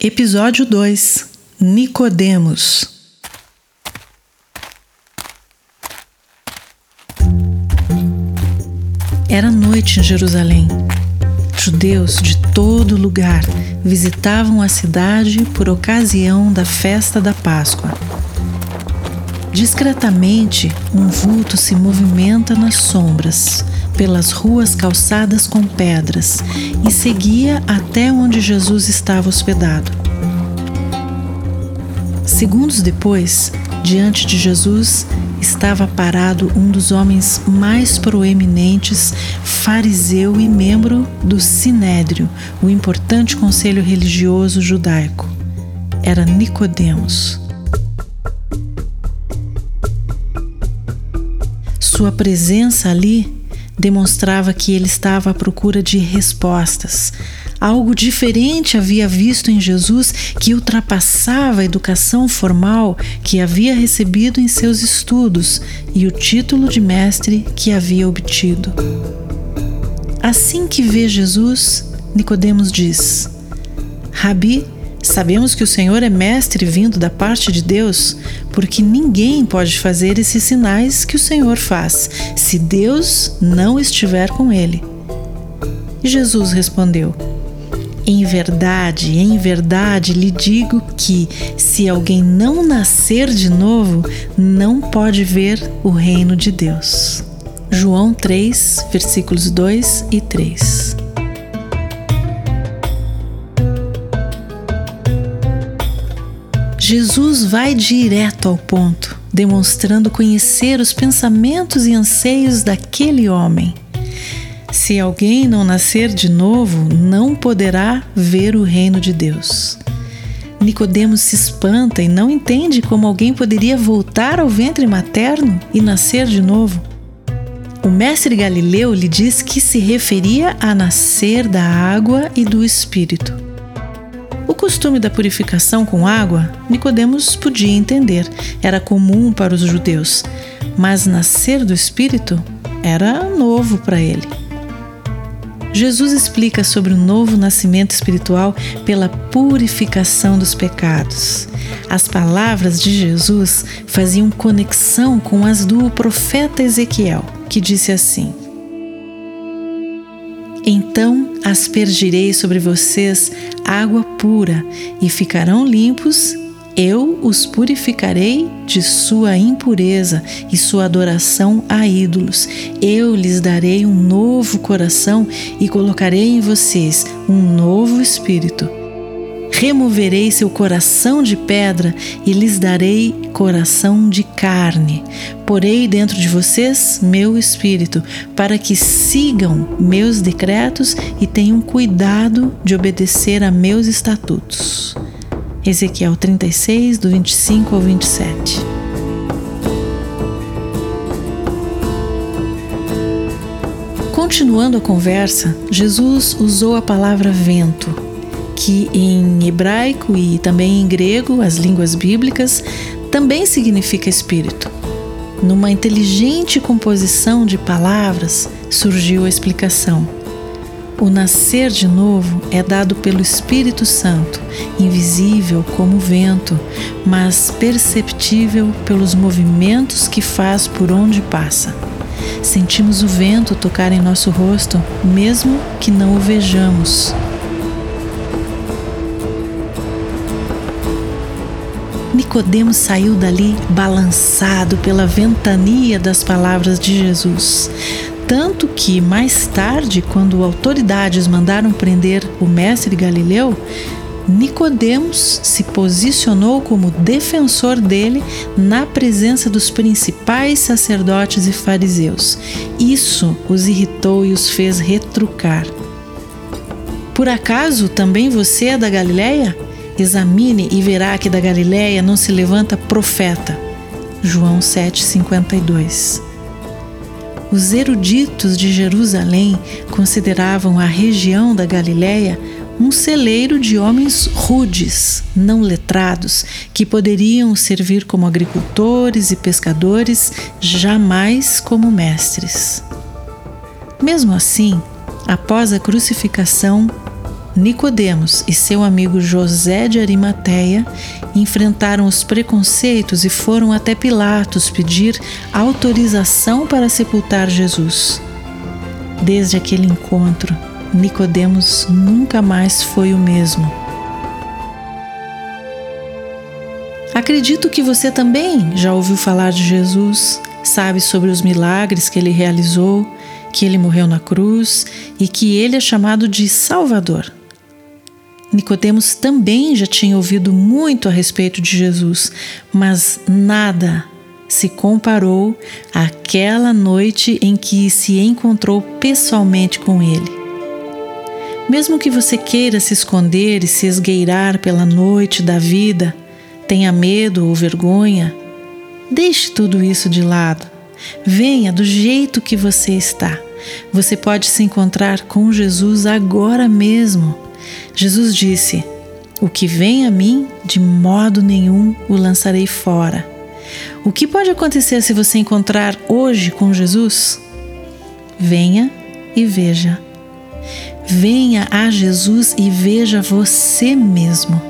Episódio 2 Nicodemos Era noite em Jerusalém. Judeus de todo lugar visitavam a cidade por ocasião da festa da Páscoa. Discretamente, um vulto se movimenta nas sombras, pelas ruas calçadas com pedras, e seguia até onde Jesus estava hospedado. Segundos depois, diante de Jesus, estava parado um dos homens mais proeminentes, fariseu e membro do Sinédrio, o importante conselho religioso judaico. Era Nicodemos. Sua presença ali demonstrava que ele estava à procura de respostas. Algo diferente havia visto em Jesus que ultrapassava a educação formal que havia recebido em seus estudos e o título de mestre que havia obtido. Assim que vê Jesus, Nicodemos diz: Rabi, Sabemos que o Senhor é mestre vindo da parte de Deus, porque ninguém pode fazer esses sinais que o Senhor faz, se Deus não estiver com ele. Jesus respondeu: Em verdade, em verdade lhe digo que, se alguém não nascer de novo, não pode ver o reino de Deus. João 3, versículos 2 e 3. Jesus vai direto ao ponto, demonstrando conhecer os pensamentos e anseios daquele homem. Se alguém não nascer de novo, não poderá ver o reino de Deus. Nicodemos se espanta e não entende como alguém poderia voltar ao ventre materno e nascer de novo. O mestre Galileu lhe diz que se referia a nascer da água e do espírito. O costume da purificação com água, Nicodemos podia entender, era comum para os judeus, mas nascer do Espírito era novo para ele. Jesus explica sobre o novo nascimento espiritual pela purificação dos pecados. As palavras de Jesus faziam conexão com as do profeta Ezequiel, que disse assim: então aspergirei sobre vocês água pura e ficarão limpos. Eu os purificarei de sua impureza e sua adoração a ídolos. Eu lhes darei um novo coração e colocarei em vocês um novo espírito Removerei seu coração de pedra e lhes darei coração de carne. Porei dentro de vocês meu espírito, para que sigam meus decretos e tenham cuidado de obedecer a meus estatutos. Ezequiel 36, do 25 ao 27. Continuando a conversa, Jesus usou a palavra vento que em hebraico e também em grego, as línguas bíblicas, também significa espírito. Numa inteligente composição de palavras surgiu a explicação. O nascer de novo é dado pelo Espírito Santo, invisível como o vento, mas perceptível pelos movimentos que faz por onde passa. Sentimos o vento tocar em nosso rosto, mesmo que não o vejamos. Nicodemos saiu dali balançado pela ventania das palavras de Jesus. Tanto que mais tarde, quando autoridades mandaram prender o mestre Galileu, Nicodemos se posicionou como defensor dele na presença dos principais sacerdotes e fariseus. Isso os irritou e os fez retrucar. Por acaso também você é da Galileia? Examine e verá que da Galiléia não se levanta profeta. João 7:52. Os eruditos de Jerusalém consideravam a região da Galiléia um celeiro de homens rudes, não letrados, que poderiam servir como agricultores e pescadores, jamais como mestres. Mesmo assim, após a crucificação, Nicodemos e seu amigo José de Arimateia enfrentaram os preconceitos e foram até Pilatos pedir autorização para sepultar Jesus. Desde aquele encontro, Nicodemos nunca mais foi o mesmo. Acredito que você também já ouviu falar de Jesus, sabe sobre os milagres que ele realizou, que ele morreu na cruz e que ele é chamado de Salvador. Nicodemos também já tinha ouvido muito a respeito de Jesus, mas nada se comparou àquela noite em que se encontrou pessoalmente com ele. Mesmo que você queira se esconder e se esgueirar pela noite da vida, tenha medo ou vergonha, deixe tudo isso de lado. Venha do jeito que você está. Você pode se encontrar com Jesus agora mesmo. Jesus disse: O que vem a mim, de modo nenhum o lançarei fora. O que pode acontecer se você encontrar hoje com Jesus? Venha e veja. Venha a Jesus e veja você mesmo.